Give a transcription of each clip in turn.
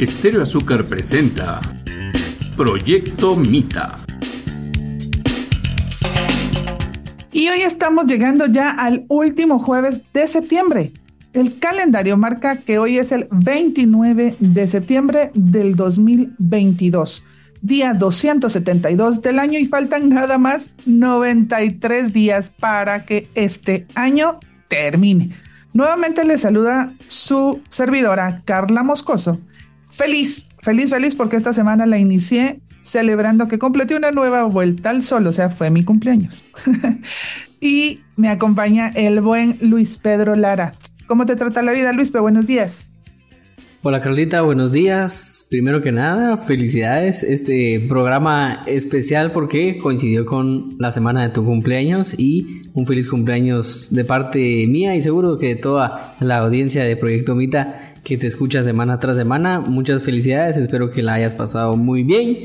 Estéreo Azúcar presenta Proyecto Mita. Y hoy estamos llegando ya al último jueves de septiembre. El calendario marca que hoy es el 29 de septiembre del 2022, día 272 del año y faltan nada más 93 días para que este año termine. Nuevamente le saluda su servidora Carla Moscoso. Feliz, feliz, feliz porque esta semana la inicié celebrando que completé una nueva vuelta al sol, o sea, fue mi cumpleaños. y me acompaña el buen Luis Pedro Lara. ¿Cómo te trata la vida, Luis? Buenos días. Hola Carlita, buenos días. Primero que nada, felicidades. Este programa especial porque coincidió con la semana de tu cumpleaños y un feliz cumpleaños de parte mía y seguro que de toda la audiencia de Proyecto Mita que te escucha semana tras semana. Muchas felicidades, espero que la hayas pasado muy bien.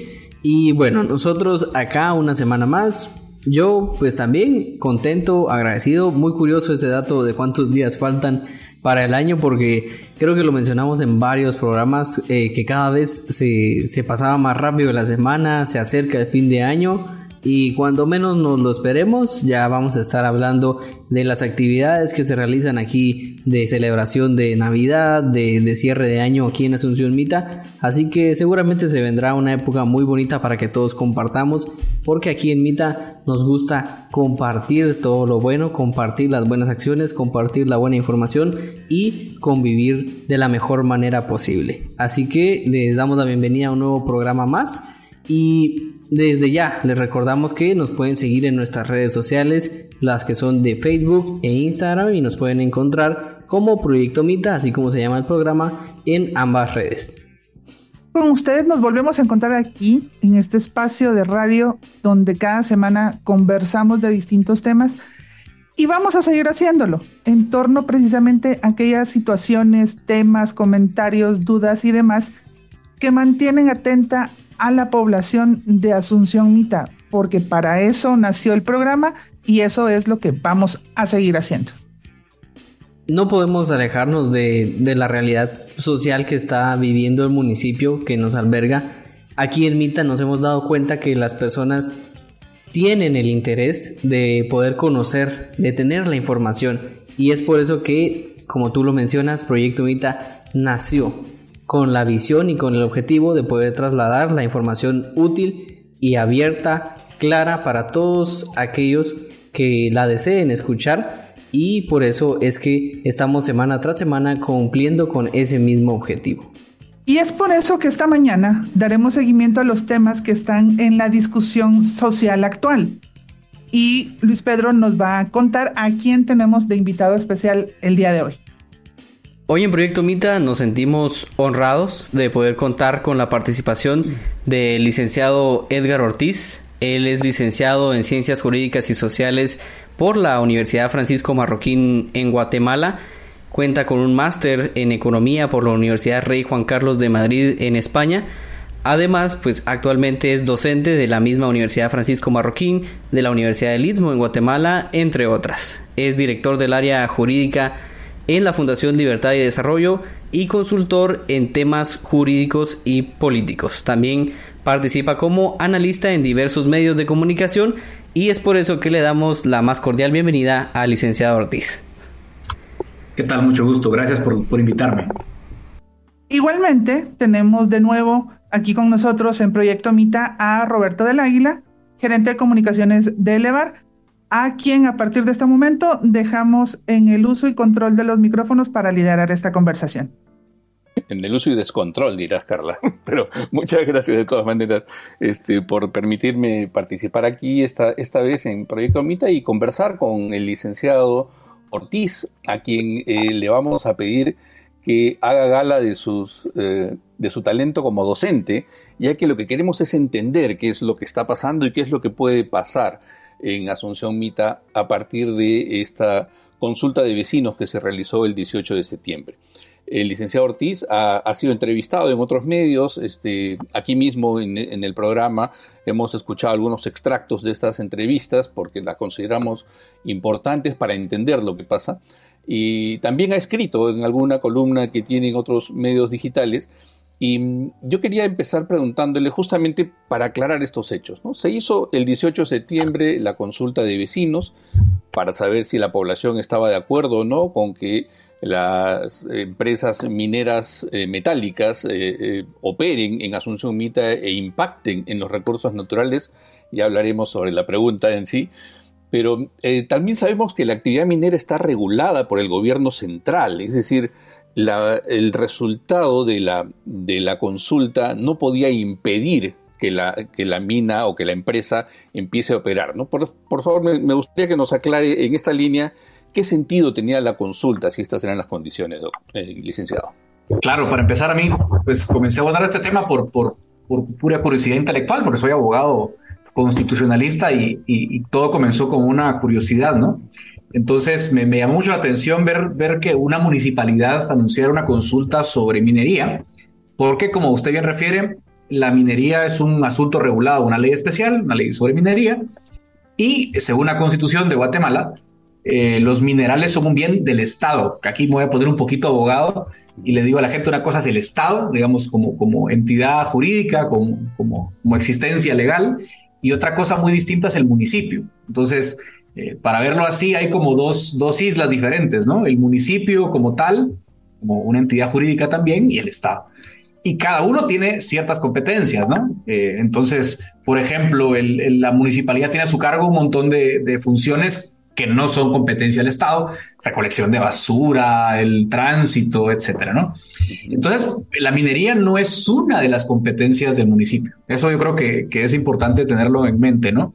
Y bueno, nosotros acá una semana más. Yo pues también contento, agradecido, muy curioso ese dato de cuántos días faltan para el año porque creo que lo mencionamos en varios programas eh, que cada vez se, se pasaba más rápido la semana, se acerca el fin de año y cuando menos nos lo esperemos ya vamos a estar hablando de las actividades que se realizan aquí de celebración de Navidad, de, cierre de año aquí en Asunción Mita, así que seguramente se vendrá una época muy bonita para que todos compartamos, porque aquí en Mita nos gusta compartir todo lo bueno, compartir las buenas acciones, compartir la buena información y convivir de la mejor manera posible. Así que les damos la bienvenida a un nuevo programa más y desde ya les recordamos que nos pueden seguir en nuestras redes sociales, las que son de Facebook e Instagram y nos pueden encontrar como Proyecto Mita, así como se llama el programa, en ambas redes. Con ustedes nos volvemos a encontrar aquí, en este espacio de radio, donde cada semana conversamos de distintos temas y vamos a seguir haciéndolo en torno precisamente a aquellas situaciones, temas, comentarios, dudas y demás que mantienen atenta a la población de Asunción Mita, porque para eso nació el programa y eso es lo que vamos a seguir haciendo. No podemos alejarnos de, la realidad social que está viviendo el municipio que nos alberga. Aquí en Mita nos hemos dado cuenta que las personas tienen el interés de poder conocer, de tener la información. Y es por eso que, como tú lo mencionas, Proyecto Mita nació con la visión y con el objetivo de poder trasladar la información útil y abierta, clara para todos aquellos que la deseen escuchar y por eso es que estamos semana tras semana cumpliendo con ese mismo objetivo. Y es por eso que esta mañana daremos seguimiento a los temas que están en la discusión social actual. Y Luis Pedro nos va a contar a quién tenemos de invitado especial el día de hoy. Hoy en Proyecto Mita nos sentimos honrados de poder contar con la participación del licenciado Edgar Ortiz. Él es licenciado en Ciencias Jurídicas y Sociales por la Universidad Francisco Marroquín en Guatemala. Cuenta con un máster en Economía por la Universidad Rey Juan Carlos de Madrid en España. Además, pues actualmente es docente de la misma Universidad Francisco Marroquín, de la Universidad del Istmo en Guatemala, entre otras. Es director del área jurídica en la Fundación Libertad y Desarrollo y consultor en temas jurídicos y políticos. También participa como analista en diversos medios de comunicación y es por eso que le damos la más cordial bienvenida al licenciado Ortiz. ¿Qué tal? Mucho gusto. Gracias por, por invitarme. Igualmente, tenemos de nuevo aquí con nosotros en Proyecto Mita a Roberto del Águila, gerente de comunicaciones de Elevar, a quien a partir de este momento dejamos en el uso y control de los micrófonos para liderar esta conversación. En el uso y descontrol, dirás Carla. Pero muchas gracias de todas maneras este, por permitirme participar aquí esta, esta vez en Proyecto Mita y conversar con el licenciado Ortiz, a quien eh, le vamos a pedir que haga gala de, sus, eh, de su talento como docente, ya que lo que queremos es entender qué es lo que está pasando y qué es lo que puede pasar en Asunción Mita a partir de esta consulta de vecinos que se realizó el 18 de septiembre. El licenciado Ortiz ha, sido entrevistado en otros medios, este, aquí mismo en, el programa hemos escuchado algunos extractos de estas entrevistas porque las consideramos importantes para entender lo que pasa y también ha escrito en alguna columna que tiene en otros medios digitales Y yo quería empezar preguntándole justamente para aclarar estos hechos. ¿no? Se hizo el 18 de septiembre la consulta de vecinos para saber si la población estaba de acuerdo o no con que las empresas mineras eh, metálicas eh, eh, operen en Asunción Mita e impacten en los recursos naturales. Ya hablaremos sobre la pregunta en sí. Pero también sabemos que la actividad minera está regulada por el gobierno central, es decir, el resultado de la, de la consulta no podía impedir que la, que la mina o que la empresa empiece a operar. ¿no? Por, favor, me, gustaría que nos aclare en esta línea qué sentido tenía la consulta si estas eran las condiciones, eh, licenciado. Claro, para empezar a mí, pues comencé a abordar este tema por, por, por pura curiosidad intelectual, porque soy abogado constitucionalista y, y, todo comenzó con una curiosidad, ¿no? Entonces me, me, llamó mucho la atención ver, ver que una municipalidad anunciara una consulta sobre minería, porque como usted bien refiere, la minería es un asunto regulado, una ley especial, una ley sobre minería, y según la constitución de Guatemala, eh, los minerales son un bien del Estado, aquí me voy a poner un poquito abogado y le digo a la gente una cosa es el Estado, digamos, como, como entidad jurídica, como, como, como existencia legal, y otra cosa muy distinta es el municipio. Entonces, eh, para verlo así, hay como dos, dos islas diferentes, ¿no? El municipio como tal, como una entidad jurídica también, y el Estado y cada uno tiene ciertas competencias, ¿no? Eh, entonces, por ejemplo, la municipalidad tiene a su cargo un montón de, funciones que no son competencia del Estado, recolección de basura, el tránsito, etcétera, ¿no? Entonces, la minería no es una de las competencias del municipio. Eso yo creo que, es importante tenerlo en mente, ¿no?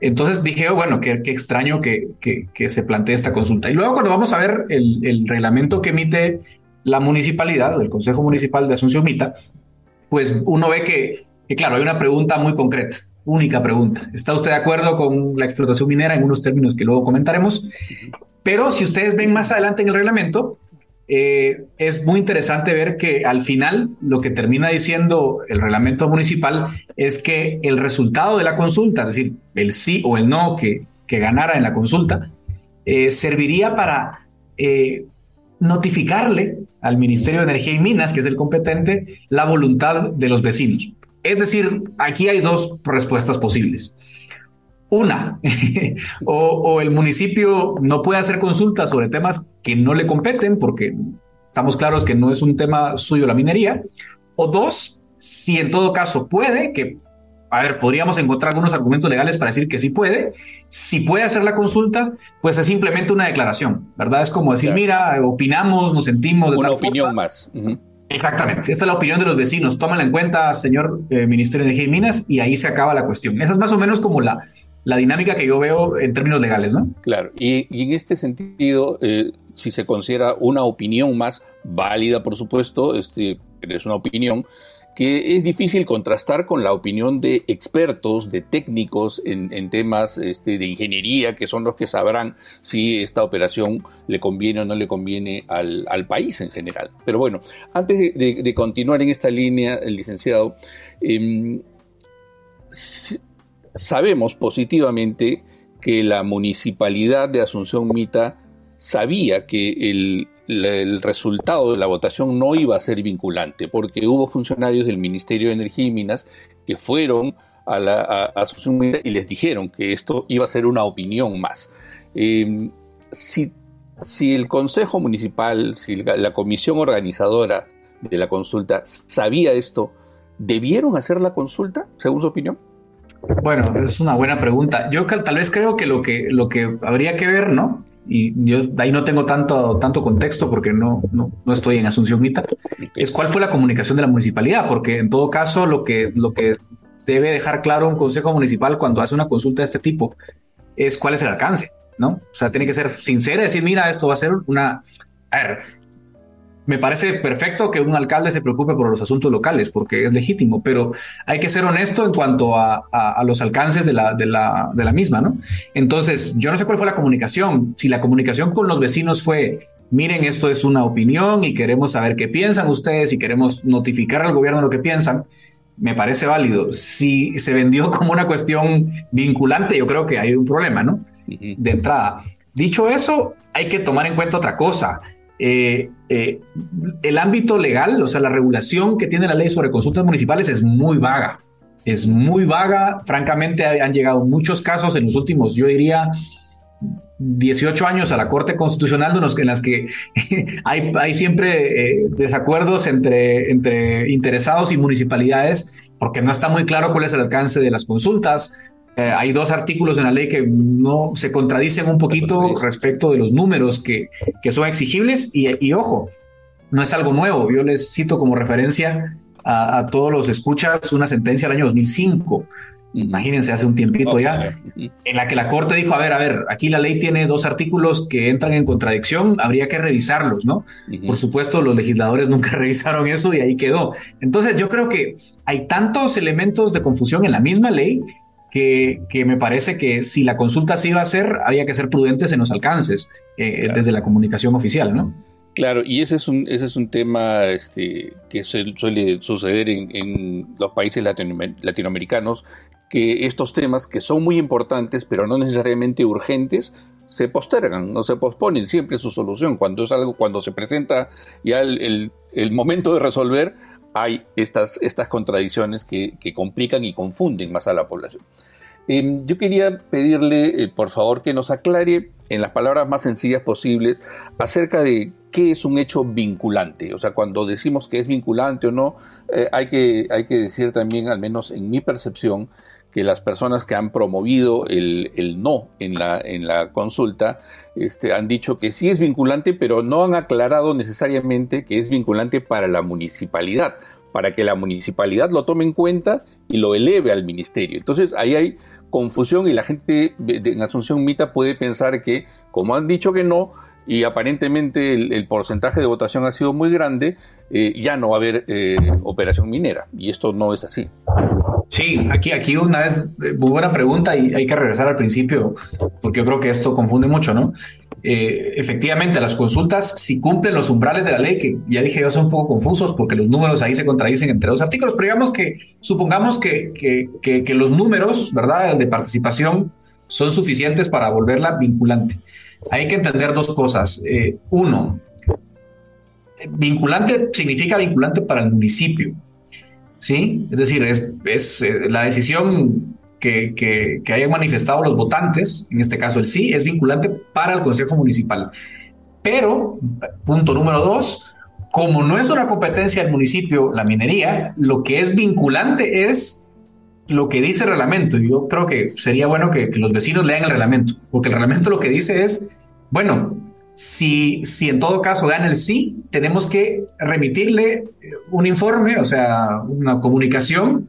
Entonces dije, oh, bueno, qué, extraño que, se plantee esta consulta. Y luego cuando vamos a ver el, el reglamento que emite la municipalidad, del Consejo Municipal de Asunción Mita, pues uno ve que, claro, hay una pregunta muy concreta, única pregunta. ¿Está usted de acuerdo con la explotación minera en unos términos que luego comentaremos? Pero si ustedes ven más adelante en el reglamento, eh, es muy interesante ver que al final lo que termina diciendo el reglamento municipal es que el resultado de la consulta, es decir, el sí o el no que, que ganara en la consulta, eh, serviría para eh, notificarle al Ministerio de Energía y Minas, que es el competente, la voluntad de los vecinos. Es decir, aquí hay dos respuestas posibles. Una, o, el municipio no puede hacer consultas sobre temas que no le competen, porque estamos claros que no es un tema suyo la minería. O dos, si en todo caso puede, que a ver, podríamos encontrar algunos argumentos legales para decir que sí puede. Si puede hacer la consulta, pues es simplemente una declaración, ¿verdad? Es como decir, mira, opinamos, nos sentimos de Una opinión más. Exactamente. Esta es la opinión de los vecinos. Tómala en cuenta, señor eh, Ministerio de Energía y Minas, y ahí se acaba la cuestión. Esa es más o menos como la, la dinámica que yo veo en términos legales, ¿no? Claro. Y, en este sentido, eh, si se considera una opinión más válida, por supuesto, este, es una opinión, que es difícil contrastar con la opinión de expertos, de técnicos en, temas este, de ingeniería, que son los que sabrán si esta operación le conviene o no le conviene al, país en general. Pero bueno, antes de, continuar en esta línea, licenciado, em, sabemos positivamente que la municipalidad de Asunción Mita sabía que el, resultado de la votación no iba a ser vinculante, porque hubo funcionarios del Ministerio de Energía y Minas que fueron a la y les dijeron que esto iba a ser una opinión más. Em, si, el Consejo Municipal, si la, comisión organizadora de la consulta sabía esto, ¿debieron hacer la consulta, según su opinión? Bueno, es una buena pregunta. Yo tal vez creo que lo que, lo que habría que ver, ¿no? y yo ahí no tengo tanto, tanto contexto porque no, no, no estoy en Asunción Mita, es cuál fue la comunicación de la municipalidad, porque en todo caso lo que, lo que debe dejar claro un consejo municipal cuando hace una consulta de este tipo es cuál es el alcance, ¿no? O sea, tiene que ser sincera decir, mira, esto va a ser una... A ver, me parece perfecto que un alcalde se preocupe por los asuntos locales, porque es legítimo, pero hay que ser honesto en cuanto a, los alcances de la, de, la, de la misma, ¿no? Entonces, yo no sé cuál fue la comunicación. Si la comunicación con los vecinos fue, miren, esto es una opinión y queremos saber qué piensan ustedes y queremos notificar al gobierno lo que piensan, me parece válido. Si se vendió como una cuestión vinculante, yo creo que hay un problema, ¿no? De entrada. Dicho eso, hay que tomar en cuenta otra cosa eh, eh, el ámbito legal, o sea, la regulación que tiene la ley sobre consultas municipales es muy vaga. Es muy vaga. Francamente, han llegado muchos casos en los últimos, yo diría, 18 años a la Corte Constitucional en las que hay, siempre eh, desacuerdos entre interesados y municipalidades porque no está muy claro cuál es el alcance de las consultas. Eh, hay dos artículos en la ley que no se contradicen un poquito respecto de los números que, que son exigibles y, y, ojo, no es algo nuevo. Yo les cito como referencia a, a todos los escuchas una sentencia del año 2005 imagínense, hace un tiempito ya, en la que la Corte dijo, a ver, a ver, aquí la ley tiene dos artículos que entran en contradicción, habría que revisarlos, ¿no? Por supuesto, los legisladores nunca revisaron eso y ahí quedó. Entonces, yo creo que hay tantos elementos de confusión en la misma ley que, que, me parece que si la consulta se iba a hacer, había que ser prudentes en los alcances eh, desde la comunicación oficial, ¿no? Claro, y ese es un, ese es un tema este, que suele suceder en, en los países latinoamericanos, que estos temas, que son muy importantes, pero no necesariamente urgentes, se postergan, no se posponen siempre su solución. Cuando es algo, cuando se presenta ya el, el, momento de resolver, hay estas, estas contradicciones que, que complican y confunden más a la población. Em, yo quería pedirle, eh, por favor, que nos aclare en las palabras más sencillas posibles acerca de qué es un hecho vinculante. O sea, cuando decimos que es vinculante o no, eh, hay, que, hay que decir también, al menos en mi percepción, que las personas que han promovido el, no en la, en la consulta este, han dicho que sí es vinculante, pero no han aclarado necesariamente que es vinculante para la municipalidad, para que la municipalidad lo tome en cuenta y lo eleve al ministerio. Entonces ahí hay confusión y la gente en Asunción Mita puede pensar que, como han dicho que no, y aparentemente el, porcentaje de votación ha sido muy grande, eh, ya no va a haber eh, operación minera. Y esto no es así. Sí, aquí, aquí una vez, eh, muy buena pregunta y hay que regresar al principio, porque yo creo que esto confunde mucho, ¿no? Eh, efectivamente, las consultas, si cumplen los umbrales de la ley, que ya dije yo son un poco confusos porque los números ahí se contradicen entre dos artículos, pero digamos que, supongamos que, que, que, los números, ¿verdad?, de participación son suficientes para volverla vinculante. Hay que entender dos cosas. Eh, uno, vinculante significa vinculante para el municipio. ¿sí? Es decir, es, eh, la decisión que, que, hayan manifestado los votantes, en este caso el sí, es vinculante para el Consejo Municipal. Pero, punto número dos, como no es una competencia del municipio la minería, lo que es vinculante es lo que dice el reglamento. Y yo creo que sería bueno que, los vecinos lean el reglamento, porque el reglamento lo que dice es, bueno, si, si en todo caso gana el sí, tenemos que remitirle un informe, o sea, una comunicación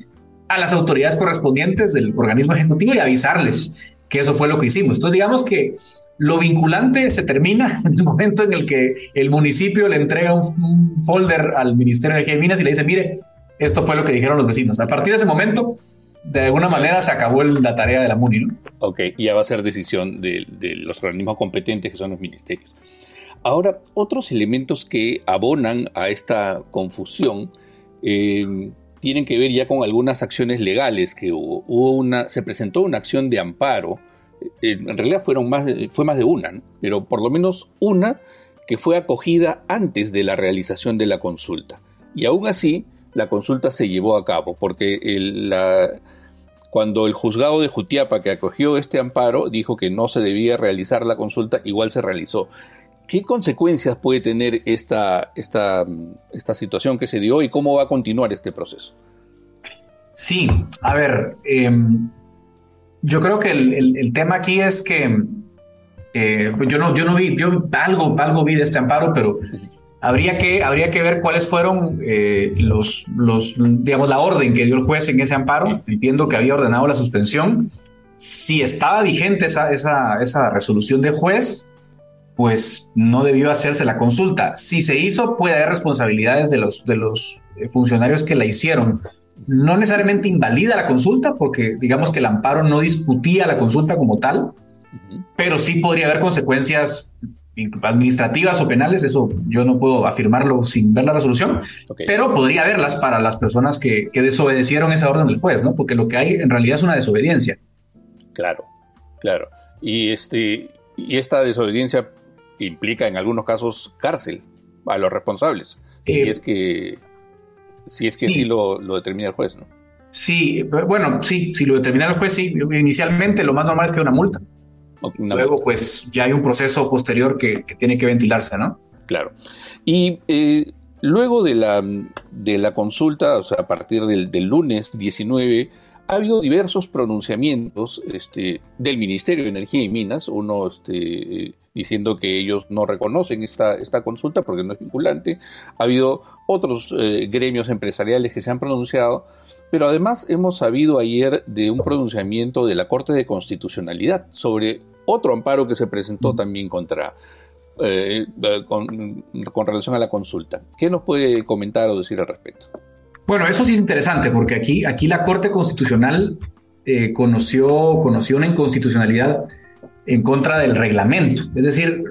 a las autoridades correspondientes del organismo ejecutivo y avisarles que eso fue lo que hicimos. Entonces, digamos que lo vinculante se termina en el momento en el que el municipio le entrega un, folder al Ministerio de Energía y Minas y le dice, mire, esto fue lo que dijeron los vecinos. A partir de ese momento, de alguna manera se acabó la tarea de la MUNI, ¿no? Ok, ya va a ser decisión de, los organismos competentes que son los ministerios. Ahora, otros elementos que abonan a esta confusión eh, tienen que ver ya con algunas acciones legales que hubo. hubo una, se presentó una acción de amparo, eh, en realidad fueron más fue más de una, pero por lo menos una que fue acogida antes de la realización de la consulta. Y aún así, la consulta se llevó a cabo, porque la, cuando el juzgado de Jutiapa que acogió este amparo dijo que no se debía realizar la consulta, igual se realizó. ¿Qué consecuencias puede tener esta, esta, esta situación que se dio y cómo va a continuar este proceso? Sí, a ver, em, yo creo que el, tema aquí es que eh, yo, no, yo no vi, yo algo, algo vi de este amparo, pero habría que, habría que ver cuáles fueron eh, los, los, digamos, la orden que dio el juez en ese amparo. Entiendo que había ordenado la suspensión. Si estaba vigente esa, esa, esa resolución de juez, pues no debió hacerse la consulta. Si se hizo, puede haber responsabilidades de los, de los eh, funcionarios que la hicieron. No necesariamente invalida la consulta, porque digamos que el amparo no discutía la consulta como tal, pero sí podría haber consecuencias administrativas o penales, eso yo no puedo afirmarlo sin ver la resolución, pero podría haberlas para las personas que, desobedecieron esa orden del juez, ¿no? Porque lo que hay en realidad es una desobediencia. Claro, claro. Y este y esta desobediencia implica en algunos casos cárcel a los responsables, si es que si es que sí, lo, determina el juez, ¿no? Sí, bueno, sí, si lo determina el juez, sí. Inicialmente lo más normal es que una multa. Luego, pues ya hay un proceso posterior que, tiene que ventilarse, ¿no? Claro. Y eh, luego de la, de la consulta, o sea, a partir del, del lunes 19, ha habido diversos pronunciamientos este, del Ministerio de Energía y Minas, uno este, diciendo que ellos no reconocen esta, esta consulta porque no es vinculante. Ha habido otros eh, gremios empresariales que se han pronunciado, pero además hemos sabido ayer de un pronunciamiento de la Corte de Constitucionalidad sobre otro amparo que se presentó también contra, eh, con, con relación a la consulta. ¿Qué nos puede comentar o decir al respecto? Bueno, eso sí es interesante porque aquí, aquí la Corte Constitucional eh, conoció, conoció una inconstitucionalidad en contra del reglamento. Es decir,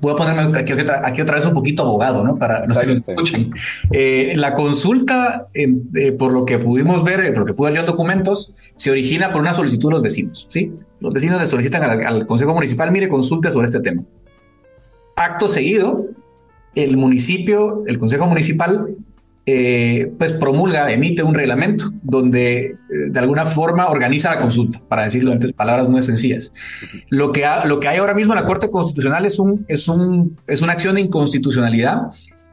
voy a ponerme aquí, otra, vez un poquito abogado, ¿no? Para los que nos escuchan. Eh, la consulta, eh, por lo que pudimos ver, por lo que pude leer en documentos, se origina por una solicitud de los vecinos, ¿sí? Los vecinos le solicitan al, al Consejo Municipal, mire, consulte sobre este tema. Acto seguido, el municipio, el Consejo Municipal eh, pues promulga, emite un reglamento donde eh, de alguna forma organiza la consulta, para decirlo en palabras muy sencillas. Lo que, lo que hay ahora mismo en la Corte Constitucional es, un, es, un, es una acción de inconstitucionalidad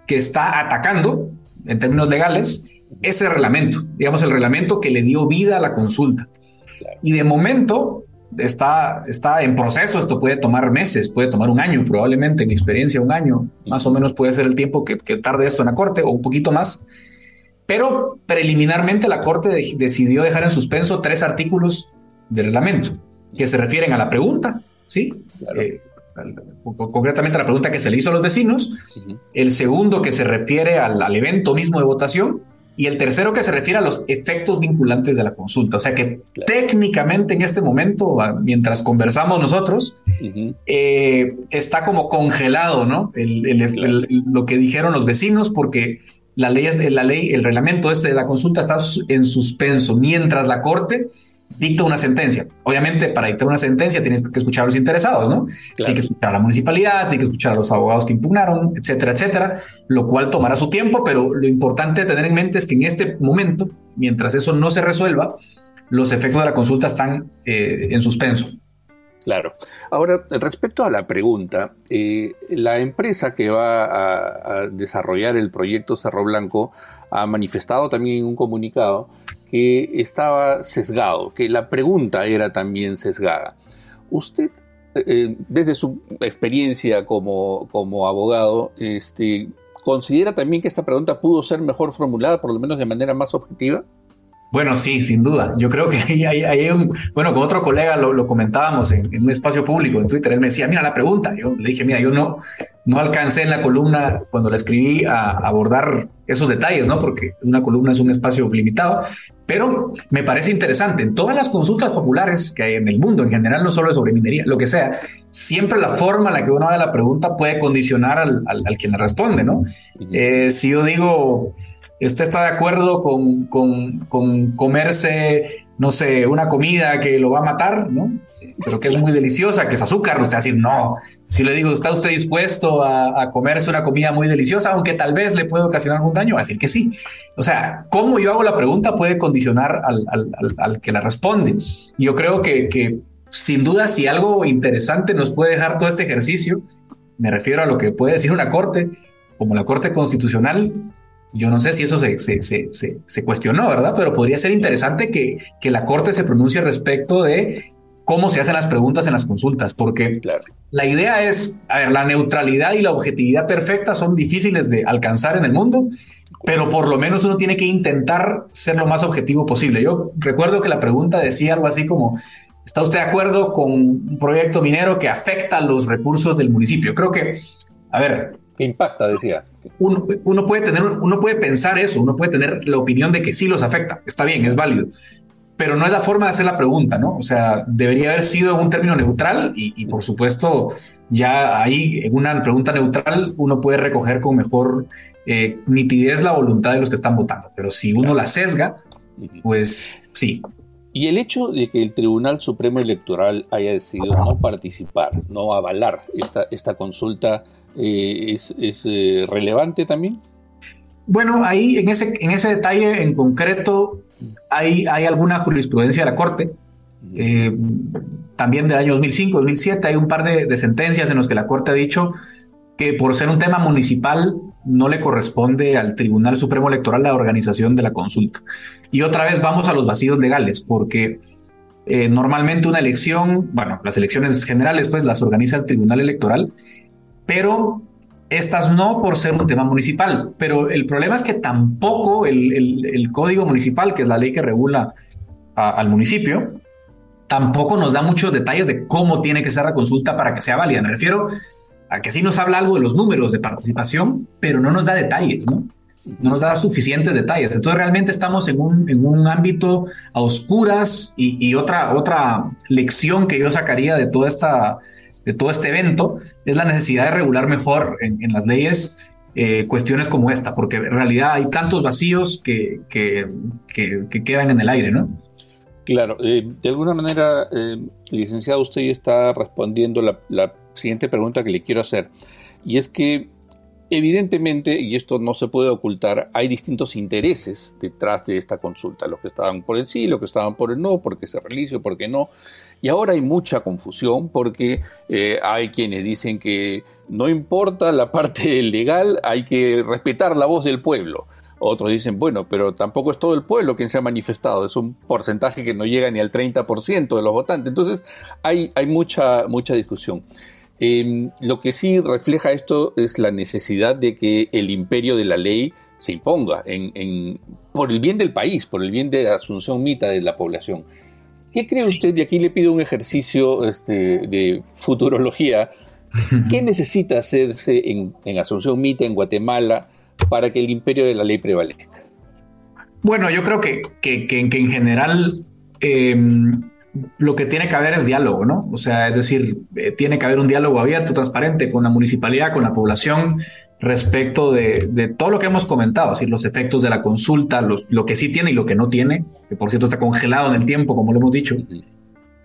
que está atacando, en términos legales, ese reglamento, digamos el reglamento que le dio vida a la consulta. Y de momento está, está en proceso, esto puede tomar meses, puede tomar un año, probablemente en mi experiencia un año, más o menos puede ser el tiempo que, tarde esto en la Corte o un poquito más. Pero preliminarmente la Corte decidió dejar en suspenso tres artículos del reglamento que se refieren a la pregunta, ¿sí? Eh, concretamente a la pregunta que se le hizo a los vecinos, el segundo que se refiere al, al evento mismo de votación y el tercero que se refiere a los efectos vinculantes de la consulta. O sea que técnicamente en este momento, mientras conversamos nosotros, eh, está como congelado, ¿no? lo que dijeron los vecinos, porque la ley, la ley, el reglamento este de la consulta está en suspenso, mientras la Corte dicta una sentencia. Obviamente, para dictar una sentencia tienes que escuchar a los interesados, ¿no? Tienes que escuchar a la municipalidad, tienes que escuchar a los abogados que impugnaron, etcétera, etcétera, lo cual tomará su tiempo, pero lo importante de tener en mente es que en este momento, mientras eso no se resuelva, los efectos de la consulta están eh, en suspenso. Claro. Ahora, respecto a la pregunta, eh, la empresa que va a, a desarrollar el proyecto Cerro Blanco ha manifestado también en un comunicado estaba sesgado, que la pregunta era también sesgada. Usted, eh, desde su experiencia como, como abogado, este, ¿considera también que esta pregunta pudo ser mejor formulada, por lo menos de manera más objetiva? Bueno, sí, sin duda. Yo creo que hay, hay, un, bueno, con otro colega lo, comentábamos en, un espacio público, en Twitter. Él me decía, mira la pregunta. Yo le dije, mira, yo no, no alcancé en la columna cuando la escribí a abordar esos detalles, ¿no? Porque una columna es un espacio limitado, pero me parece interesante. En todas las consultas populares que hay en el mundo, en general, no solo sobre minería, lo que sea, siempre la forma en la que uno haga la pregunta puede condicionar al, al, quien le responde, ¿no? Eh, si yo digo, ¿Usted está de acuerdo con, con, comerse, no sé, una comida que lo va a matar, ¿no? Pero que es muy deliciosa, que es azúcar, o sea, decir, no. Si le digo, ¿está usted dispuesto a, comerse una comida muy deliciosa, aunque tal vez le puede ocasionar algún daño? Va a decir que sí. O sea, cómo yo hago la pregunta puede condicionar al, al, que la responde. Yo creo que, que, sin duda, si algo interesante nos puede dejar todo este ejercicio, me refiero a lo que puede decir una corte, como la Corte Constitucional, yo no sé si eso se, se, se, se, cuestionó, ¿verdad? Pero podría ser interesante que, que la Corte se pronuncie respecto de cómo se hacen las preguntas en las consultas, porque la idea es, a ver, la neutralidad y la objetividad perfecta son difíciles de alcanzar en el mundo, pero por lo menos uno tiene que intentar ser lo más objetivo posible. Yo recuerdo que la pregunta decía algo así como, ¿está usted de acuerdo con un proyecto minero que afecta los recursos del municipio? Creo que, a ver, impacta, decía. Uno, puede tener, uno puede pensar eso, uno puede tener la opinión de que sí los afecta, está bien, es válido, pero no es la forma de hacer la pregunta, ¿no? O sea, debería haber sido un término neutral y, por supuesto, ya ahí en una pregunta neutral uno puede recoger con mejor eh, nitidez la voluntad de los que están votando, pero si uno la sesga, pues sí, Y el hecho de que el Tribunal Supremo Electoral haya decidido no participar, no avalar esta, esta consulta, eh, ¿es, eh, relevante también? Bueno, ahí en ese, en ese detalle en concreto hay, hay alguna jurisprudencia de la Corte. Eh, también del año 2005, 2007, hay un par de, de sentencias en las que la Corte ha dicho que por ser un tema municipal no le corresponde al Tribunal Supremo Electoral la organización de la consulta. Y otra vez vamos a los vacíos legales, porque eh, normalmente una elección, bueno, las elecciones generales pues las organiza el Tribunal Electoral, pero estas no por ser un tema municipal. Pero el problema es que tampoco el, Código Municipal, que es la ley que regula al municipio, tampoco nos da muchos detalles de cómo tiene que ser la consulta para que sea válida. Me refiero a que sí nos habla algo de los números de participación, pero no nos da detalles, ¿no? No nos da suficientes detalles. Entonces realmente estamos en un, en un ámbito a oscuras y, otra, otra lección que yo sacaría de, toda esta, de todo este evento es la necesidad de regular mejor en, las leyes eh, cuestiones como esta, porque en realidad hay tantos vacíos que, que, que, quedan en el aire, ¿no? Claro, eh, de alguna manera, eh, licenciado, usted está respondiendo la, la siguiente pregunta que le quiero hacer. Y es que evidentemente, y esto no se puede ocultar, hay distintos intereses detrás de esta consulta. Los que estaban por el sí, los que estaban por el no, porque se realice o porque no. Y ahora hay mucha confusión porque eh, hay quienes dicen que no importa la parte legal, hay que respetar la voz del pueblo. Otros dicen, bueno, pero tampoco es todo el pueblo quien se ha manifestado, es un porcentaje que no llega ni al 30% de los votantes. Entonces hay, hay mucha, mucha discusión. Em, lo que sí refleja esto es la necesidad de que el imperio de la ley se imponga en, por el bien del país, por el bien de Asunción Mita de la población. ¿Qué cree usted? Y aquí le pido un ejercicio este, de futurología. ¿Qué necesita hacerse en, Asunción Mita, en Guatemala, para que el imperio de la ley prevalezca? Bueno, yo creo que, que, en general em, lo que tiene que haber es diálogo, ¿no? O sea, es decir, eh, tiene que haber un diálogo abierto, transparente con la municipalidad, con la población, respecto de, todo lo que hemos comentado, así los efectos de la consulta, lo que sí tiene y lo que no tiene, que por cierto está congelado en el tiempo, como lo hemos dicho.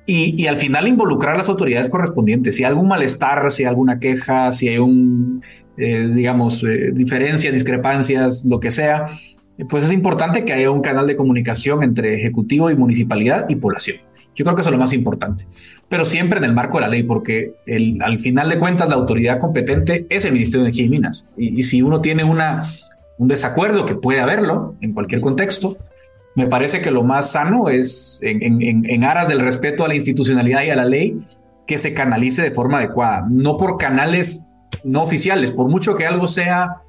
Y, al final involucrar a las autoridades correspondientes. Si hay algún malestar, si hay alguna queja, si hay un, eh, digamos, eh, diferencias, discrepancias, lo que sea, pues es importante que haya un canal de comunicación entre ejecutivo y municipalidad y población. Yo creo que eso es lo más importante, pero siempre en el marco de la ley, porque el, al final de cuentas la autoridad competente es el Ministerio de Energía y Minas. Y, si uno tiene una, un desacuerdo, que puede haberlo en cualquier contexto, me parece que lo más sano es, en, en, aras del respeto a la institucionalidad y a la ley, que se canalice de forma adecuada, no por canales no oficiales, por mucho que algo sea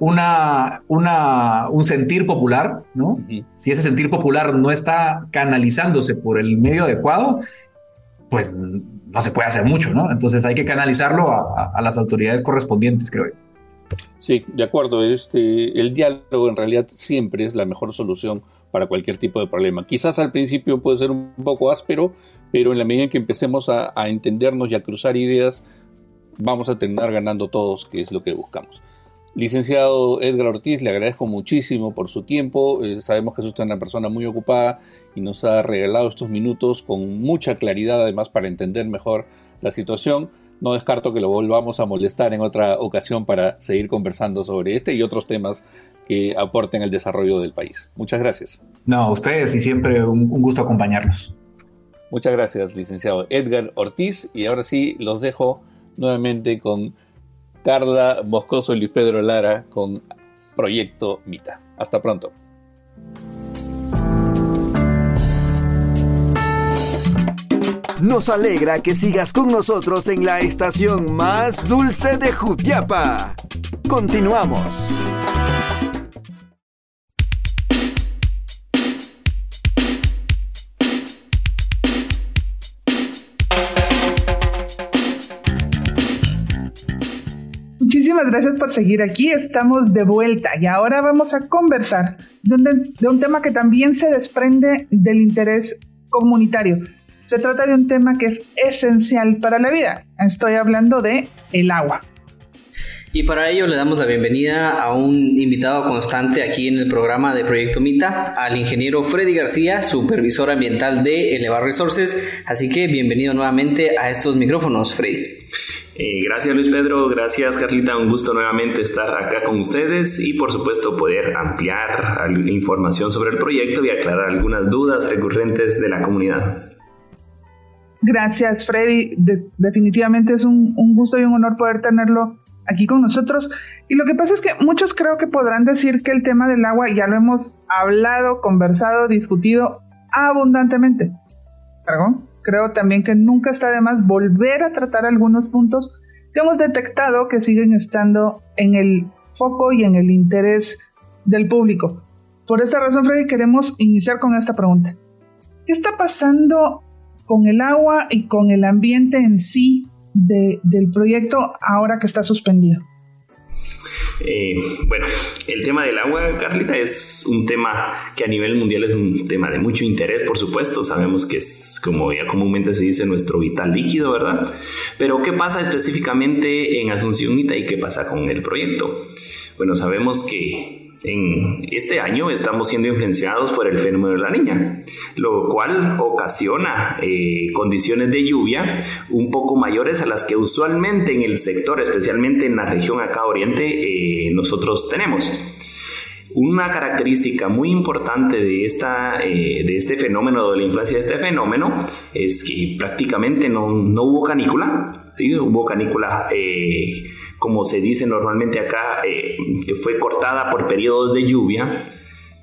una, una, un sentir popular, ¿no? Si ese sentir popular no está canalizándose por el medio adecuado, pues no se puede hacer mucho, ¿no? Entonces hay que canalizarlo a, las autoridades correspondientes, creo yo. Sí, de acuerdo. Este, el diálogo en realidad siempre es la mejor solución para cualquier tipo de problema. Quizás al principio puede ser un poco áspero, pero en la medida en que empecemos a, a entendernos y a cruzar ideas, vamos a terminar ganando todos, que es lo que buscamos. Licenciado Edgar Ortiz, le agradezco muchísimo por su tiempo. Eh, sabemos que es usted una persona muy ocupada y nos ha regalado estos minutos con mucha claridad, además, para entender mejor la situación. No descarto que lo volvamos a molestar en otra ocasión para seguir conversando sobre este y otros temas que aporten al desarrollo del país. Muchas gracias. No, a ustedes y siempre un, un gusto acompañarlos. Muchas gracias, licenciado Edgar Ortiz. Y ahora sí, los dejo nuevamente con Carla Moscoso y Luis Pedro Lara con Proyecto Mita. Hasta pronto. Nos alegra que sigas con nosotros en la estación más dulce de Jutiapa. Continuamos. Gracias por seguir aquí. Estamos de vuelta y ahora vamos a conversar de un, tema que también se desprende del interés comunitario. Se trata de un tema que es esencial para la vida. Estoy hablando de el agua. Y para ello le damos la bienvenida a un invitado constante aquí en el programa de Proyecto Mita, al ingeniero Freddy García, supervisor ambiental de Elevar Resources. Así que bienvenido nuevamente a estos micrófonos, Freddy. Eh, gracias Luis Pedro, gracias Carlita, un gusto nuevamente estar acá con ustedes y por supuesto poder ampliar información sobre el proyecto y aclarar algunas dudas recurrentes de la comunidad. Gracias Freddy, definitivamente es un, un gusto y un honor poder tenerlo aquí con nosotros. Y lo que pasa es que muchos creo que podrán decir que el tema del agua ya lo hemos hablado, conversado, discutido abundantemente. Perdón, creo también que nunca está de más volver a tratar algunos puntos que hemos detectado que siguen estando en el foco y en el interés del público. Por esta razón, Freddy, queremos iniciar con esta pregunta. ¿Qué está pasando con el agua y con el ambiente en sí del proyecto ahora que está suspendido? Eh, bueno, el tema del agua, Carlita, es un tema que a nivel mundial es un tema de mucho interés, por supuesto. Sabemos que es, como ya comúnmente se dice, nuestro vital líquido, ¿verdad? Pero, ¿qué pasa específicamente en Asunción y qué pasa con el proyecto? Bueno, sabemos que en este año estamos siendo influenciados por el fenómeno de la niña, lo cual ocasiona eh, condiciones de lluvia un poco mayores a las que usualmente en el sector, especialmente en la región acá oriente, eh, nosotros tenemos. Una característica muy importante de, esta, eh, de este fenómeno, de la influencia de este fenómeno, es que prácticamente no, no hubo canícula, ¿sí? hubo canícula como se dice normalmente acá, eh, que fue cortada por periodos de lluvia.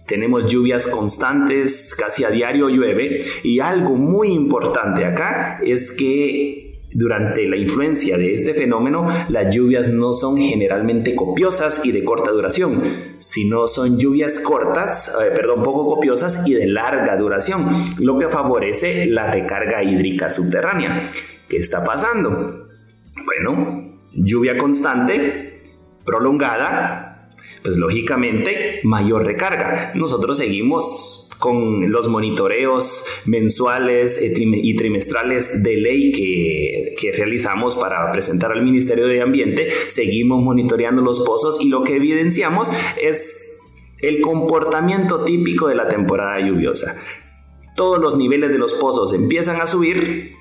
Tenemos lluvias constantes, casi a diario llueve. Y algo muy importante acá es que durante la influencia de este fenómeno, las lluvias no son generalmente copiosas y de corta duración, sino son lluvias cortas, eh, perdón, poco copiosas y de larga duración, lo que favorece la recarga hídrica subterránea. ¿Qué está pasando? Bueno, lluvia constante, prolongada, pues lógicamente mayor recarga. Nosotros seguimos con los monitoreos mensuales eh, y trimestrales de ley que, que, realizamos para presentar al Ministerio de Ambiente, seguimos monitoreando los pozos y lo que evidenciamos es el comportamiento típico de la temporada lluviosa. Todos los niveles de los pozos empiezan a subir,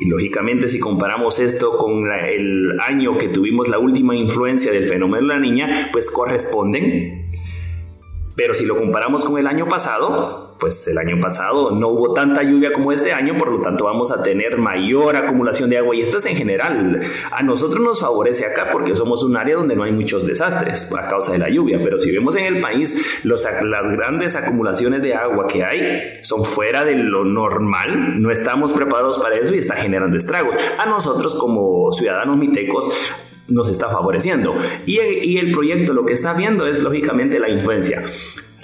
y lógicamente si comparamos esto con el año que tuvimos la última influencia del fenómeno de la niña, pues corresponden. Pero si lo comparamos con el año pasado, pues el año pasado no hubo tanta lluvia como este año, por lo tanto vamos a tener mayor acumulación de agua y esto es en general. A nosotros nos favorece acá porque somos un área donde no hay muchos desastres a causa de la lluvia, pero si vemos en el país las grandes acumulaciones de agua que hay son fuera de lo normal, no estamos preparados para eso y está generando estragos. A nosotros como ciudadanos mitecos nos está favoreciendo. Y el proyecto lo que está viendo es lógicamente la influencia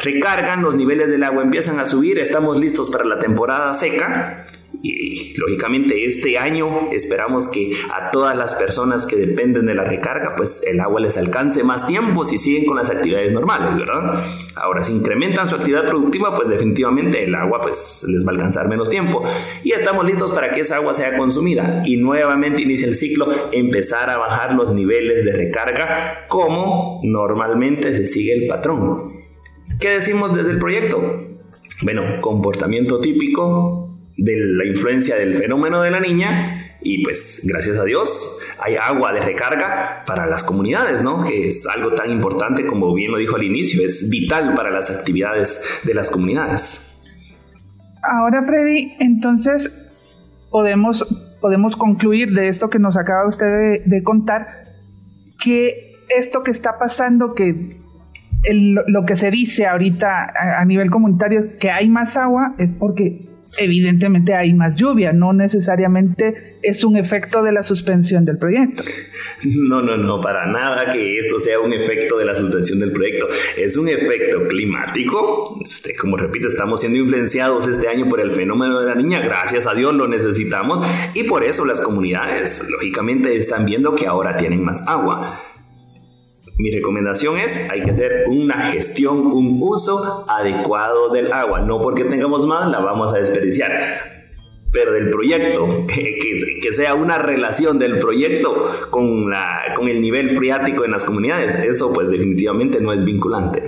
recargan, los niveles del agua empiezan a subir, estamos listos para la temporada seca. Y lógicamente este año esperamos que a todas las personas que dependen de la recarga, pues el agua les alcance más tiempo si siguen con las actividades normales, ¿verdad? Ahora, si incrementan su actividad productiva, pues definitivamente el agua pues les va a alcanzar menos tiempo. Y estamos listos para que esa agua sea consumida y nuevamente inicia el ciclo, empezar a bajar los niveles de recarga como normalmente se sigue el patrón. ¿Qué decimos desde el proyecto? Bueno, comportamiento típico de la influencia del fenómeno de la niña y pues gracias a Dios hay agua de recarga para las comunidades, ¿no? Que es algo tan importante como bien lo dijo al inicio, es vital para las actividades de las comunidades. Ahora, Freddy, entonces podemos, podemos concluir de esto que nos acaba usted de, de contar, que esto que está pasando, que lo que se dice ahorita a, nivel comunitario que hay más agua es porque evidentemente hay más lluvia, no necesariamente es un efecto de la suspensión del proyecto. No, no, no, para nada que esto sea un efecto de la suspensión del proyecto. Es un efecto climático. Este, como repito, estamos siendo influenciados este año por el fenómeno de la niña. Gracias a Dios lo necesitamos y por eso las comunidades, lógicamente, están viendo que ahora tienen más agua. Mi recomendación es, hay que hacer una gestión, un uso adecuado del agua. No porque tengamos más, la vamos a desperdiciar. pero del proyecto, que, que, sea una relación del proyecto con, la, con el nivel friático en las comunidades, eso pues definitivamente no es vinculante.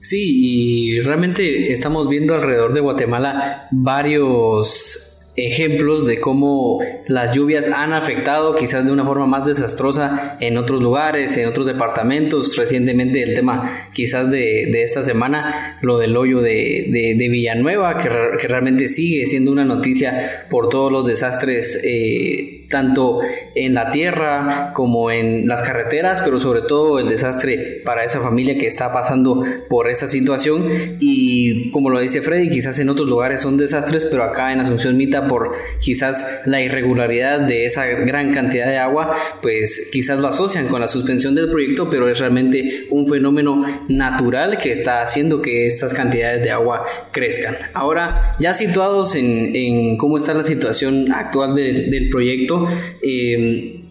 Sí, y realmente estamos viendo alrededor de Guatemala varios ejemplos de cómo las lluvias han afectado quizás de una forma más desastrosa en otros lugares, en otros departamentos. Recientemente el tema quizás de, de esta semana, lo del hoyo de, de, Villanueva, que, que, realmente sigue siendo una noticia por todos los desastres, eh, tanto en la tierra como en las carreteras, pero sobre todo el desastre para esa familia que está pasando por esa situación. Y como lo dice Freddy, quizás en otros lugares son desastres, pero acá en Asunción Mita por quizás la irregularidad de esa gran cantidad de agua, pues quizás lo asocian con la suspensión del proyecto, pero es realmente un fenómeno natural que está haciendo que estas cantidades de agua crezcan. Ahora, ya situados en, cómo está la situación actual del proyecto, eh,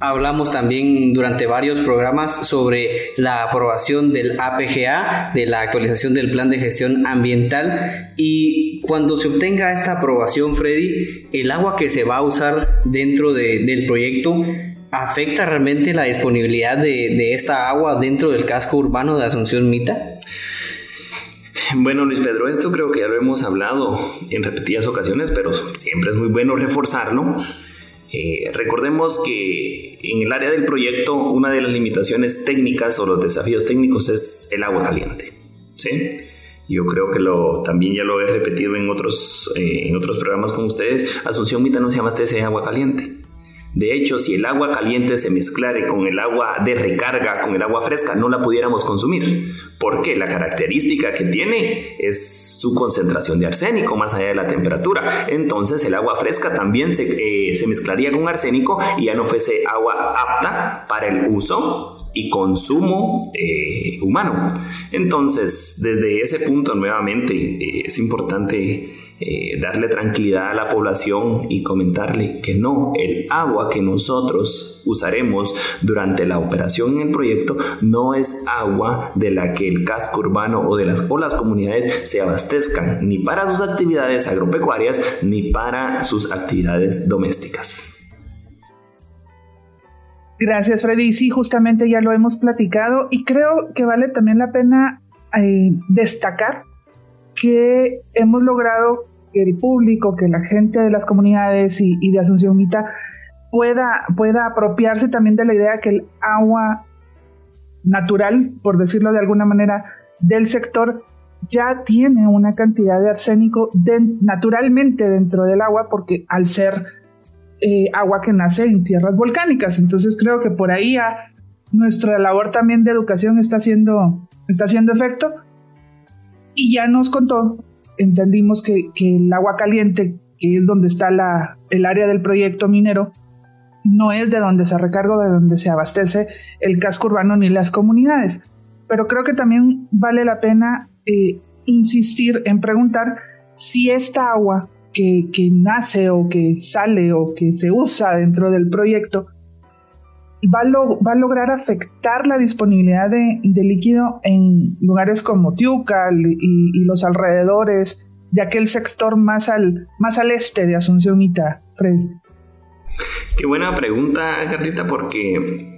Hablamos también durante varios programas sobre la aprobación del APGA, de la actualización del plan de gestión ambiental y cuando se obtenga esta aprobación, Freddy, el agua que se va a usar dentro del proyecto afecta realmente la disponibilidad de, de esta agua dentro del casco urbano de Asunción Mita? Bueno, Luis Pedro, esto creo que ya lo hemos hablado en repetidas ocasiones, pero siempre es muy bueno reforzarlo. Eh, recordemos que en el área del proyecto una de las limitaciones técnicas o los desafíos técnicos es el agua caliente. ¿sí? Yo creo que lo, también ya lo he repetido en otros, eh, en otros programas con ustedes. Asunción Mita no se llama este agua caliente. De hecho, si el agua caliente se mezclare con el agua de recarga, con el agua fresca, no la pudiéramos consumir. Porque la característica que tiene es su concentración de arsénico más allá de la temperatura. Entonces el agua fresca también se, eh, mezclaría con arsénico y ya no fuese agua apta para el uso y consumo eh, humano. Entonces, desde ese punto nuevamente eh, es importante eh, darle tranquilidad a la población y comentarle que no, el agua que nosotros usaremos durante la operación en el proyecto no es agua de la que el casco urbano o de las, o las comunidades se abastezcan ni para sus actividades agropecuarias ni para sus actividades domésticas. Gracias, Freddy. Sí, justamente ya lo hemos platicado y creo que vale también la pena eh, destacar que hemos logrado que el público, que la gente de las comunidades y, de Asunción Mita pueda, pueda apropiarse también de la idea que el agua natural, por decirlo de alguna manera, del sector ya tiene una cantidad de arsénico naturalmente dentro del agua porque al ser eh, agua que nace en tierras volcánicas. Entonces creo que por ahí nuestra labor también de educación está haciendo, está haciendo efecto. Y ya nos contó entendimos que, el agua caliente, que es donde está la, el área del proyecto minero, no es de donde se recarga, de donde se abastece el casco urbano ni las comunidades. Pero creo que también vale la pena eh, insistir en preguntar si esta agua que, que, nace o que sale o que se usa dentro del proyecto va a, lograr afectar la disponibilidad de, líquido en lugares como Tiucal y, los alrededores de aquel sector más al, más al este de Asunción Mita, Freddy. Qué buena pregunta, Carlita, porque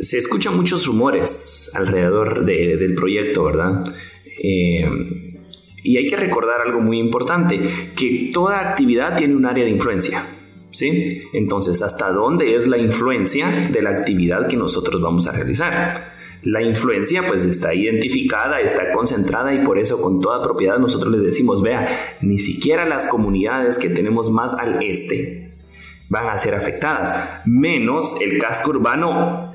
se escuchan muchos rumores alrededor del proyecto, ¿verdad? Eh, y hay que recordar algo muy importante, que toda actividad tiene un área de influencia. Entonces, ¿hasta dónde es la influencia de la actividad que nosotros vamos a realizar? La influencia pues está identificada, está concentrada y por eso con toda propiedad nosotros les decimos, vea, ni siquiera las comunidades que tenemos más al este van a ser afectadas, menos el casco urbano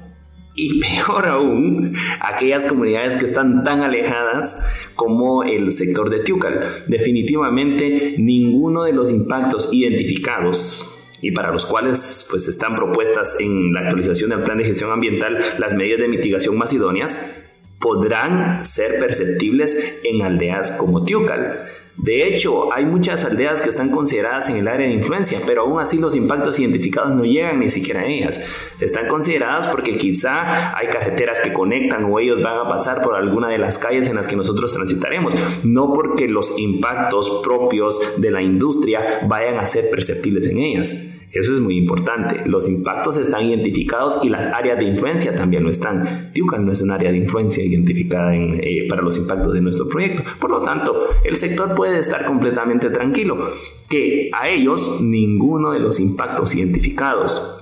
y peor aún, aquellas comunidades que están tan alejadas como el sector de Tiucal. Definitivamente ninguno de los impactos identificados y para los cuales pues están propuestas en la actualización del plan de gestión ambiental las medidas de mitigación más idóneas, podrán ser perceptibles en aldeas como Tiucal. De hecho, hay muchas aldeas que están consideradas en el área de influencia, pero aún así los impactos identificados no llegan ni siquiera a ellas. Están consideradas porque quizá hay carreteras que conectan o ellos van a pasar por alguna de las calles en las que nosotros transitaremos, no porque los impactos propios de la industria vayan a ser perceptibles en ellas. Eso es muy importante. Los impactos están identificados y las áreas de influencia también lo están. Tiucan no es un área de influencia identificada eh, para los impactos de nuestro proyecto. Por lo tanto, el sector puede estar completamente tranquilo que a ellos ninguno de los impactos identificados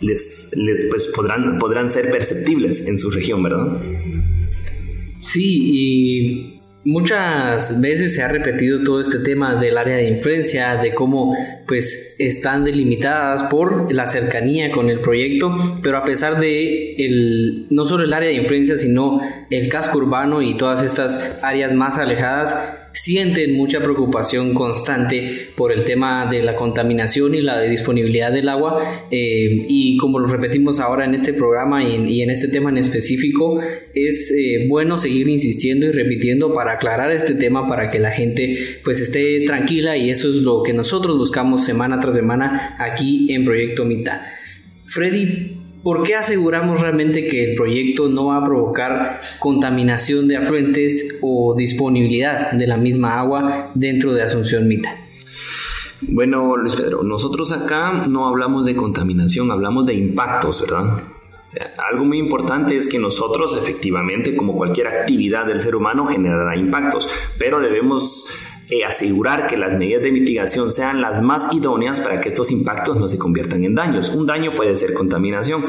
les, les pues, podrán, podrán ser perceptibles en su región, ¿verdad? Sí, y Muchas veces se ha repetido todo este tema del área de influencia, de cómo pues están delimitadas por la cercanía con el proyecto, pero a pesar de el, no solo el área de influencia, sino el casco urbano y todas estas áreas más alejadas, sienten mucha preocupación constante por el tema de la contaminación y la disponibilidad del agua eh, y como lo repetimos ahora en este programa y en, este tema en específico es eh, bueno seguir insistiendo y repitiendo para aclarar este tema para que la gente pues esté tranquila y eso es lo que nosotros buscamos semana tras semana aquí en Proyecto Mita. Freddy, ¿Por qué aseguramos realmente que el proyecto no va a provocar contaminación de afluentes o disponibilidad de la misma agua dentro de Asunción Mita? Bueno, Luis Pedro, nosotros acá no hablamos de contaminación, hablamos de impactos, ¿verdad? O sea, algo muy importante es que nosotros efectivamente, como cualquier actividad del ser humano, generará impactos, pero debemos eh, asegurar que las medidas de mitigación sean las más idóneas para que estos impactos no se conviertan en daños. Un daño puede ser contaminación.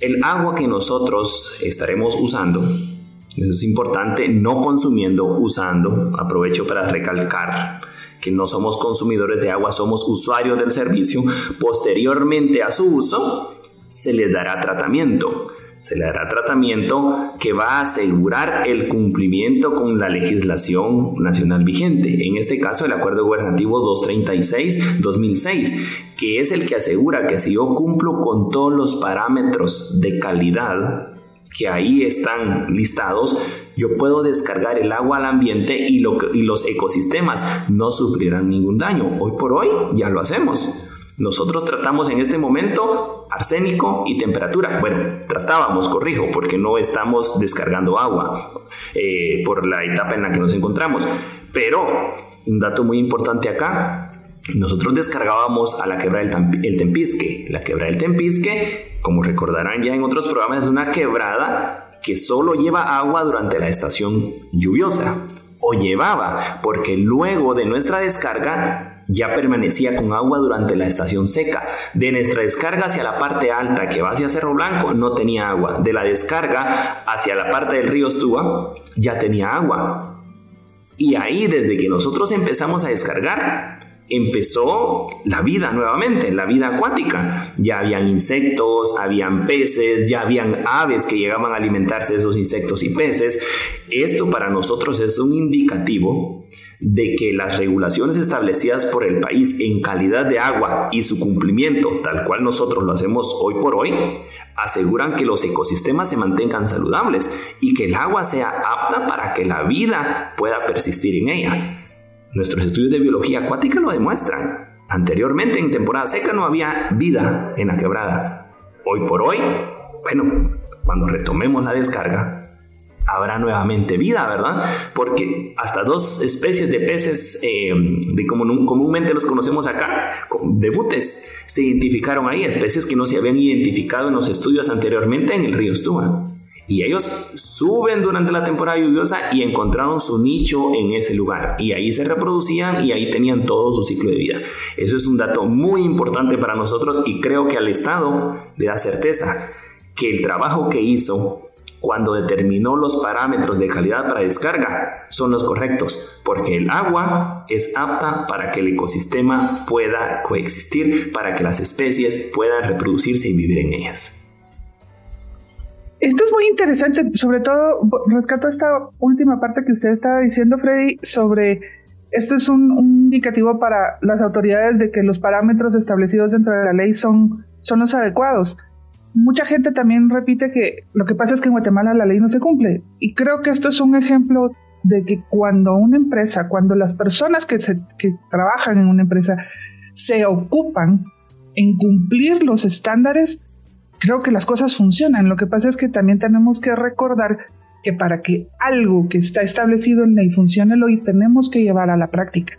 El agua que nosotros estaremos usando, eso es importante, no consumiendo, usando, aprovecho para recalcar que no somos consumidores de agua, somos usuarios del servicio, posteriormente a su uso se les dará tratamiento se le dará tratamiento que va a asegurar el cumplimiento con la legislación nacional vigente, en este caso el Acuerdo Gubernativo 236-2006, que es el que asegura que si yo cumplo con todos los parámetros de calidad que ahí están listados, yo puedo descargar el agua al ambiente y, y los ecosistemas no sufrirán ningún daño. Hoy por hoy ya lo hacemos. Nosotros tratamos en este momento arsénico y temperatura. Bueno, tratábamos, corrijo, porque no estamos descargando agua eh, por la etapa en la que nos encontramos. Pero un dato muy importante acá, nosotros descargábamos a la quebrada del Tempisque. La quebrada del Tempisque, como recordarán ya en otros programas, es una quebrada que solo lleva agua durante la estación lluviosa. O llevaba, porque luego de nuestra descarga ya permanecía con agua durante la estación seca. De nuestra descarga hacia la parte alta que va hacia Cerro Blanco no tenía agua. De la descarga hacia la parte del río Estúa ya tenía agua. Y ahí desde que nosotros empezamos a descargar, empezó la vida nuevamente, la vida acuática. Ya habían insectos, habían peces, ya habían aves que llegaban a alimentarse de esos insectos y peces. Esto para nosotros es un indicativo de que las regulaciones establecidas por el país en calidad de agua y su cumplimiento, tal cual nosotros lo hacemos hoy por hoy, aseguran que los ecosistemas se mantengan saludables y que el agua sea apta para que la vida pueda persistir en ella. Nuestros estudios de biología acuática lo demuestran. Anteriormente, en temporada seca, no había vida en la quebrada. Hoy por hoy, bueno, cuando retomemos la descarga, habrá nuevamente vida, ¿verdad? Porque hasta dos especies de peces, eh, de como comúnmente los conocemos acá, de butes, se identificaron ahí, especies que no se habían identificado en los estudios anteriormente en el río Estúa. Y ellos suben durante la temporada lluviosa y encontraron su nicho en ese lugar. Y ahí se reproducían y ahí tenían todo su ciclo de vida. Eso es un dato muy importante para nosotros y creo que al Estado le da certeza que el trabajo que hizo cuando determinó los parámetros de calidad para descarga son los correctos, porque el agua es apta para que el ecosistema pueda coexistir, para que las especies puedan reproducirse y vivir en ellas. Esto es muy interesante, sobre todo rescato esta última parte que usted estaba diciendo, Freddy, sobre esto es un, indicativo para las autoridades de que los parámetros establecidos dentro de la ley son, son los adecuados. Mucha gente también repite que lo que pasa es que en Guatemala la ley no se cumple y creo que esto es un ejemplo de que cuando una empresa, cuando las personas que, que trabajan en una empresa se ocupan en cumplir los estándares, creo que las cosas funcionan. Lo que pasa es que también tenemos que recordar que para que algo que está establecido en ley funcione hoy tenemos que llevar a la práctica.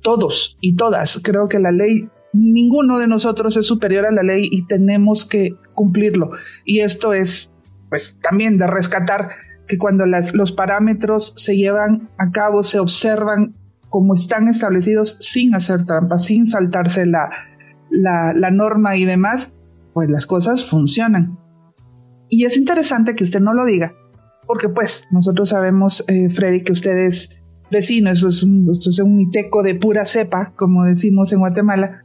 Todos y todas, creo que la ley, ninguno de nosotros es superior a la ley y tenemos que cumplirlo. Y esto es, pues, también de rescatar que cuando las, los parámetros se llevan a cabo, se observan como están establecidos sin hacer trampas, sin saltarse la, la, norma y demás, pues las cosas funcionan. Y es interesante que usted no lo diga, porque pues nosotros sabemos, eh, Freddy, que usted es vecino, eso es, un, iteco de pura cepa, como decimos en Guatemala,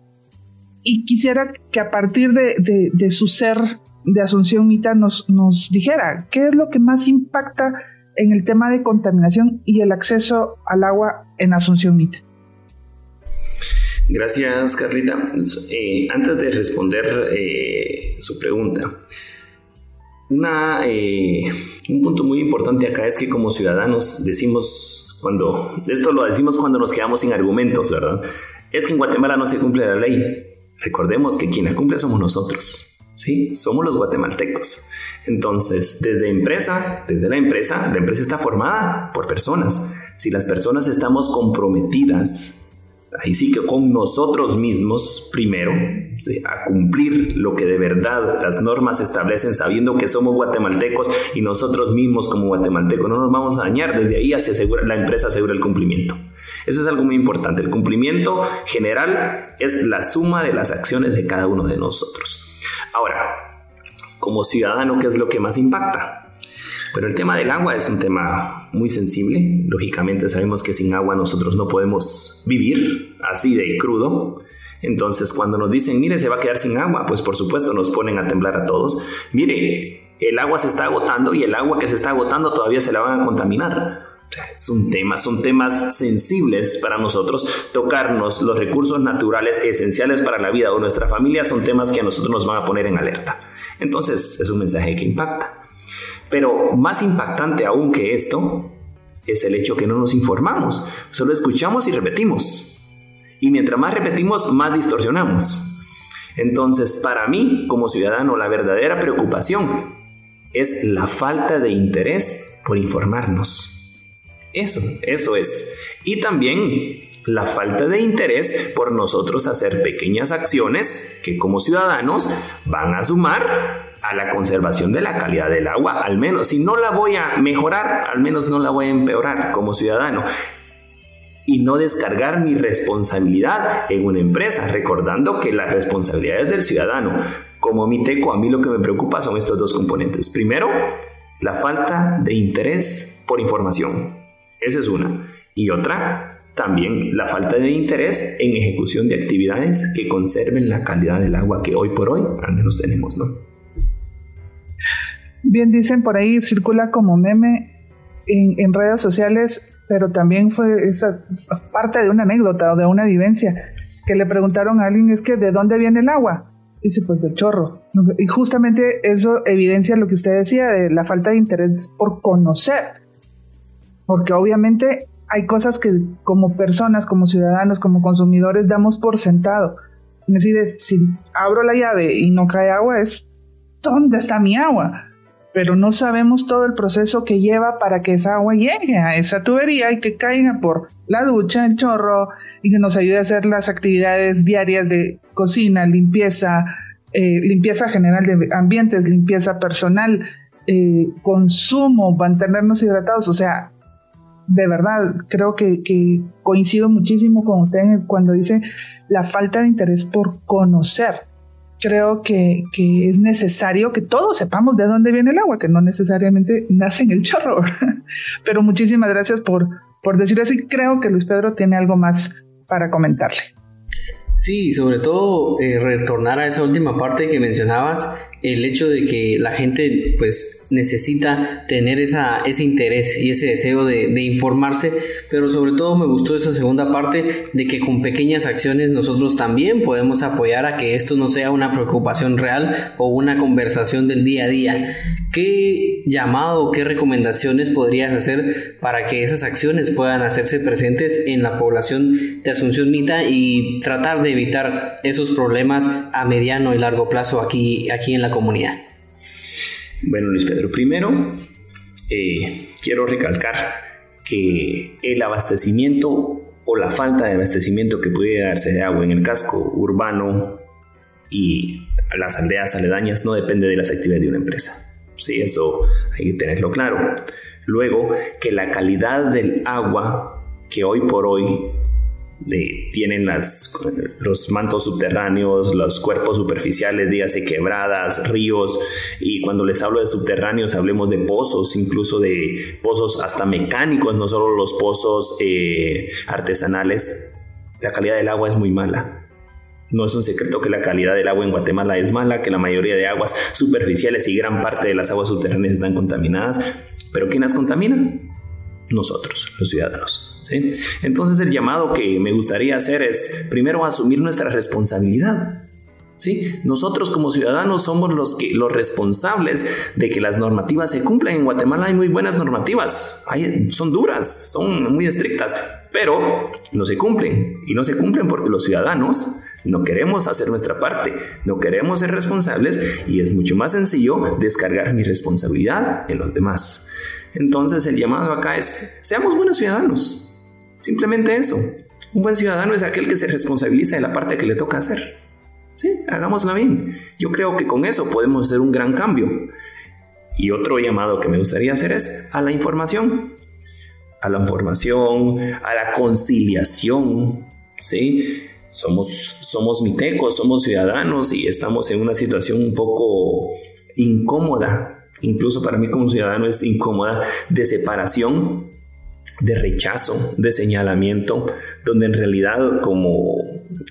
y quisiera que a partir de, de, su ser de Asunción Mita nos, nos dijera qué es lo que más impacta en el tema de contaminación y el acceso al agua en Asunción Mita. Gracias, Carlita. Eh, antes de responder eh, su pregunta, una, eh, un punto muy importante acá es que como ciudadanos decimos cuando, esto lo decimos cuando nos quedamos sin argumentos, ¿verdad? Es que en Guatemala no se cumple la ley. Recordemos que quien la cumple somos nosotros, ¿sí? Somos los guatemaltecos. Entonces, desde empresa, desde la empresa, la empresa está formada por personas. Si las personas estamos comprometidas ahí sí que con nosotros mismos primero, a cumplir lo que de verdad las normas establecen, sabiendo que somos guatemaltecos y nosotros mismos como guatemaltecos no nos vamos a dañar, desde ahí asegura, la empresa asegura el cumplimiento. Eso es algo muy importante. El cumplimiento general es la suma de las acciones de cada uno de nosotros. Ahora, como ciudadano, ¿qué es lo que más impacta? Pero el tema del agua es un tema muy sensible. Lógicamente sabemos que sin agua nosotros no podemos vivir así de crudo. Entonces cuando nos dicen, mire, se va a quedar sin agua, pues por supuesto nos ponen a temblar a todos. Mire, el agua se está agotando y el agua que se está agotando todavía se la van a contaminar. Es un son temas sensibles para nosotros. Tocarnos los recursos naturales esenciales para la vida de nuestra familia son temas que a nosotros nos van a poner en alerta. Entonces es un mensaje que impacta. Pero más impactante aún que esto es el hecho que no nos informamos, solo escuchamos y repetimos. Y mientras más repetimos, más distorsionamos. Entonces, para mí, como ciudadano, la verdadera preocupación es la falta de interés por informarnos. Eso, eso es. Y también la falta de interés por nosotros hacer pequeñas acciones que como ciudadanos van a sumar a la conservación de la calidad del agua, al menos si no la voy a mejorar, al menos no la voy a empeorar como ciudadano y no descargar mi responsabilidad en una empresa, recordando que las responsabilidades del ciudadano, como mi teco, a mí lo que me preocupa son estos dos componentes. Primero, la falta de interés por información. Esa es una. Y otra, también la falta de interés en ejecución de actividades que conserven la calidad del agua que hoy por hoy al menos tenemos, ¿no? Bien dicen por ahí, circula como meme en, redes sociales, pero también fue esa parte de una anécdota o de una vivencia que le preguntaron a alguien, es que ¿de dónde viene el agua? Dice, pues del chorro. Y justamente eso evidencia lo que usted decía de la falta de interés por conocer. Porque obviamente hay cosas que como personas, como ciudadanos, como consumidores damos por sentado. Es si abro la llave y no cae agua, es ¿dónde está mi agua? Pero no sabemos todo el proceso que lleva para que esa agua llegue a esa tubería y que caiga por la ducha, el chorro y que nos ayude a hacer las actividades diarias de cocina, limpieza, eh, limpieza general de ambientes, limpieza personal, eh, consumo, mantenernos hidratados. O sea, de verdad, creo que, coincido muchísimo con usted cuando dice la falta de interés por conocer. Creo que, es necesario que todos sepamos de dónde viene el agua, que no necesariamente nace en el chorro. Pero muchísimas gracias por, por decir eso y creo que Luis Pedro tiene algo más para comentarle. Sí, sobre todo eh, retornar a esa última parte que mencionabas, el hecho de que la gente pues necesita tener esa, ese interés y ese deseo de, informarse, pero sobre todo me gustó esa segunda parte de que con pequeñas acciones nosotros también podemos apoyar a que esto no sea una preocupación real o una conversación del día a día. ¿Qué llamado, qué recomendaciones podrías hacer para que esas acciones puedan hacerse presentes en la población de Asunción Mita y tratar de evitar esos problemas a mediano y largo plazo aquí, aquí en la comunidad? Bueno, Luis Pedro, primero eh, quiero recalcar que el abastecimiento o la falta de abastecimiento que pudiera darse de agua en el casco urbano y las aldeas aledañas no depende de las actividades de una empresa. Sí, eso hay que tenerlo claro. Luego, que la calidad del agua que hoy por hoy tienen las, los mantos subterráneos, los cuerpos superficiales, dígase quebradas, ríos, y cuando les hablo de subterráneos hablemos de pozos, incluso de pozos hasta mecánicos, no solo los pozos eh, artesanales. La calidad del agua es muy mala. No es un secreto que la calidad del agua en Guatemala es mala, que la mayoría de aguas superficiales y gran parte de las aguas subterráneas están contaminadas. Pero ¿quién las contamina? Nosotros, los ciudadanos. ¿Sí? Entonces el llamado que me gustaría hacer es primero asumir nuestra responsabilidad. ¿Sí? Nosotros como ciudadanos somos los, que, los responsables de que las normativas se cumplan. En Guatemala hay muy buenas normativas, son duras, son muy estrictas, pero no se cumplen. Y no se cumplen porque los ciudadanos no queremos hacer nuestra parte, no queremos ser responsables y es mucho más sencillo descargar mi responsabilidad en los demás. Entonces el llamado acá es, seamos buenos ciudadanos. Simplemente eso. Un buen ciudadano es aquel que se responsabiliza de la parte que le toca hacer. Sí, hagámosla bien. Yo creo que con eso podemos hacer un gran cambio. Y otro llamado que me gustaría hacer es a la información. A la información, a la conciliación, ¿sí? somos, somos mitecos, somos ciudadanos y estamos en una situación un poco incómoda, incluso para mí como ciudadano es incómoda, de separación, de rechazo, de señalamiento, donde en realidad como,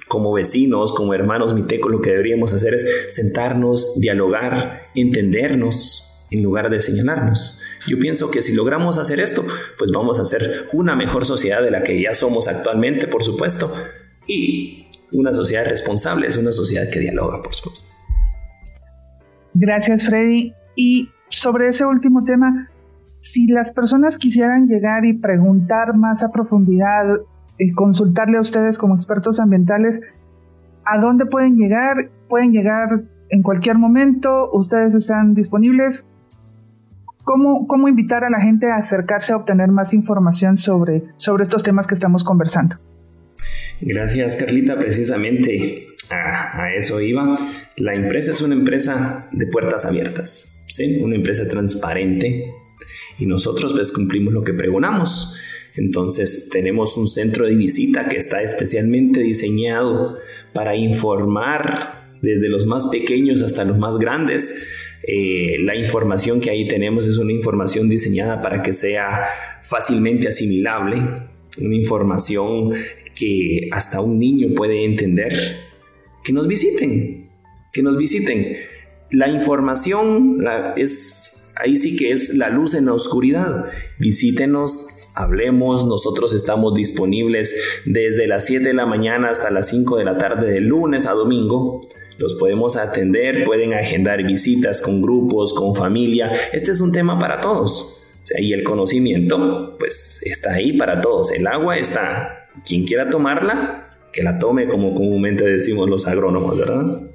como vecinos, como hermanos mitecos, lo que deberíamos hacer es sentarnos, dialogar, entendernos, en lugar de señalarnos. Yo pienso que si logramos hacer esto, pues vamos a ser una mejor sociedad de la que ya somos actualmente, por supuesto, y una sociedad responsable es una sociedad que dialoga, por supuesto. Gracias, Freddy. Y sobre ese último tema, si las personas quisieran llegar y preguntar más a profundidad, y consultarle a ustedes como expertos ambientales, ¿a dónde pueden llegar? ¿Pueden llegar en cualquier momento? ¿Ustedes están disponibles? ¿Cómo, cómo invitar a la gente a acercarse a obtener más información sobre, sobre estos temas que estamos conversando? Gracias, Carlita. Precisamente a, eso iba. La empresa es una empresa de puertas abiertas, ¿sí? una empresa transparente y nosotros pues cumplimos lo que pregonamos. Entonces tenemos un centro de visita que está especialmente diseñado para informar desde los más pequeños hasta los más grandes. Eh, la información que ahí tenemos es una información diseñada para que sea fácilmente asimilable, una información que hasta un niño puede entender, que nos visiten, que nos visiten. La información es, ahí sí que es la luz en la oscuridad. Visítenos, hablemos, nosotros estamos disponibles desde las 7 de la mañana hasta las 5 de la tarde de lunes a domingo. Los podemos atender, pueden agendar visitas con grupos, con familia. Este es un tema para todos. y el conocimiento, pues está ahí para todos. El agua está quien quiera tomarla, que la tome como comúnmente decimos los agrónomos, ¿verdad?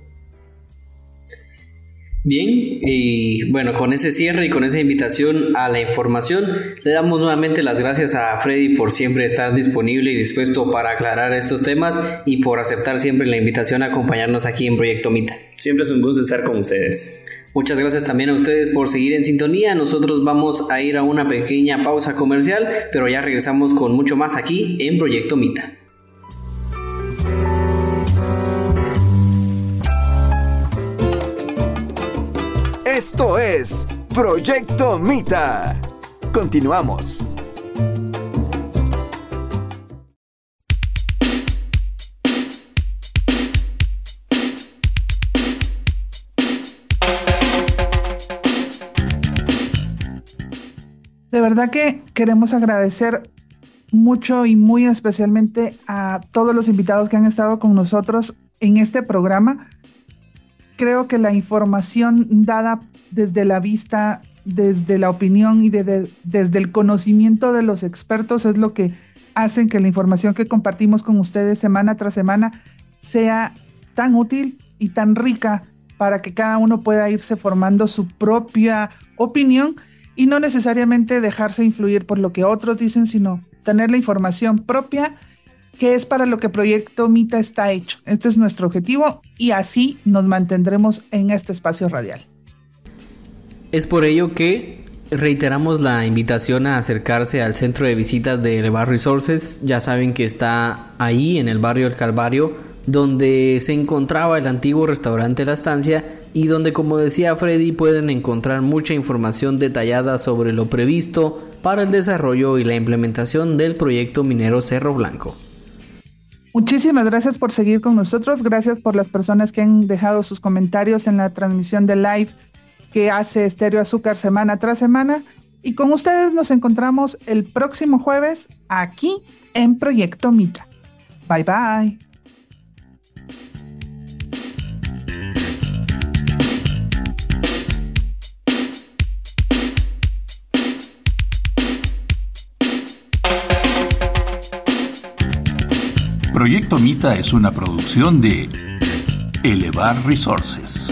Bien, y bueno, con ese cierre y con esa invitación a la información, le damos nuevamente las gracias a Freddy por siempre estar disponible y dispuesto para aclarar estos temas y por aceptar siempre la invitación a acompañarnos aquí en Proyecto Mita. Siempre es un gusto estar con ustedes. Muchas gracias también a ustedes por seguir en sintonía. Nosotros vamos a ir a una pequeña pausa comercial, pero ya regresamos con mucho más aquí en Proyecto Mita. Esto es Proyecto Mita. Continuamos. De verdad que queremos agradecer mucho y muy especialmente a todos los invitados que han estado con nosotros en este programa. Creo que la información dada desde la vista, desde la opinión y desde el conocimiento de los expertos es lo que hacen que la información que compartimos con ustedes semana tras semana sea tan útil y tan rica para que cada uno pueda irse formando su propia opinión y no necesariamente dejarse influir por lo que otros dicen, sino tener la información propia que es para lo que Proyecto Mita está hecho. Este es nuestro objetivo y así nos mantendremos en este espacio radial. Es por ello que reiteramos la invitación a acercarse al centro de visitas de Elevar Resources. Ya saben que está ahí en el barrio El Calvario, donde se encontraba el antiguo restaurante La Estancia y donde, como decía Freddy, pueden encontrar mucha información detallada sobre lo previsto para el desarrollo y la implementación del proyecto minero Cerro Blanco. Muchísimas gracias por seguir con nosotros, gracias por las personas que han dejado sus comentarios en la transmisión de live que hace Estéreo Azúcar semana tras semana. Y con ustedes nos encontramos el próximo jueves aquí en Proyecto Mita. Bye bye. Proyecto Mita es una producción de Elevar Resources.